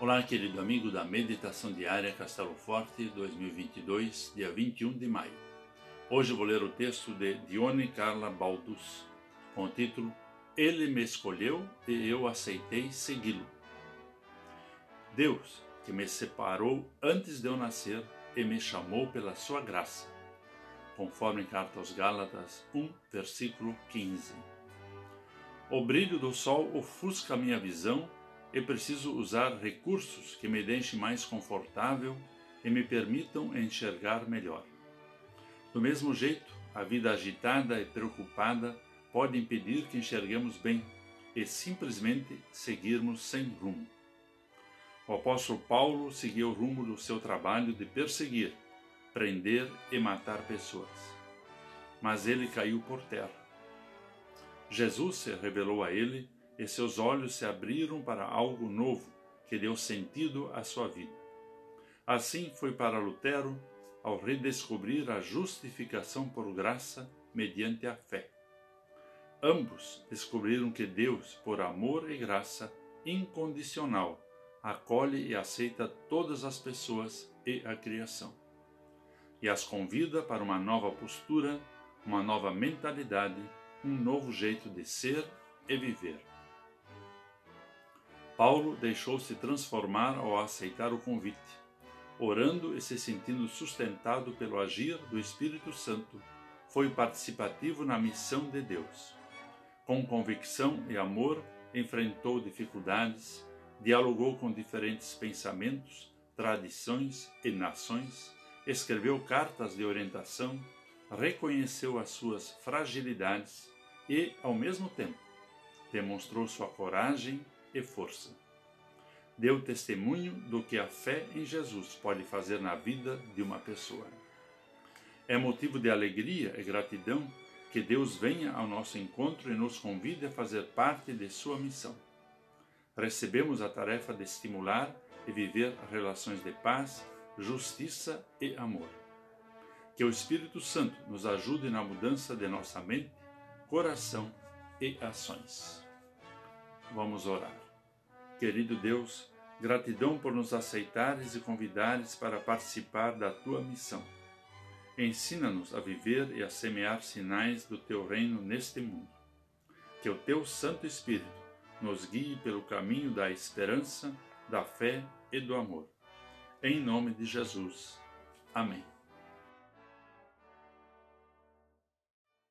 Olá, querido amigo da Meditação Diária Castelo Forte 2022, dia 21 de maio. Hoje vou ler o texto de Dione Carla Baldus, com o título Ele me escolheu e eu aceitei segui-lo. Deus, que me separou antes de eu nascer e me chamou pela sua graça, conforme carta aos Gálatas 1, versículo 15. O brilho do sol ofusca minha visão e preciso usar recursos que me deixem mais confortável e me permitam enxergar melhor. Do mesmo jeito, a vida agitada e preocupada pode impedir que enxerguemos bem e simplesmente seguirmos sem rumo. O apóstolo Paulo seguiu o rumo do seu trabalho de perseguir, prender e matar pessoas. Mas ele caiu por terra. Jesus se revelou a ele e seus olhos se abriram para algo novo que deu sentido à sua vida. Assim foi para Lutero ao redescobrir a justificação por graça mediante a fé. Ambos descobriram que Deus, por amor e graça incondicional, acolhe e aceita todas as pessoas e a criação, e as convida para uma nova postura, uma nova mentalidade, um novo jeito de ser e viver. Paulo deixou-se transformar ao aceitar o convite, orando e se sentindo sustentado pelo agir do Espírito Santo, foi participativo na missão de Deus. Com convicção e amor, enfrentou dificuldades, dialogou com diferentes pensamentos, tradições e nações, escreveu cartas de orientação, reconheceu as suas fragilidades e, ao mesmo tempo, demonstrou sua coragem e força. Deu testemunho do que a fé em Jesus pode fazer na vida de uma pessoa. É motivo de alegria e gratidão que Deus venha ao nosso encontro e nos convide a fazer parte de sua missão. Recebemos a tarefa de estimular e viver relações de paz, justiça e amor. Que o Espírito Santo nos ajude na mudança de nossa mente, coração e ações. Vamos orar. Querido Deus, gratidão por nos aceitares e convidares para participar da tua missão. Ensina-nos a viver e a semear sinais do teu reino neste mundo. Que o teu Santo Espírito nos guie pelo caminho da esperança, da fé e do amor. Em nome de Jesus. Amém.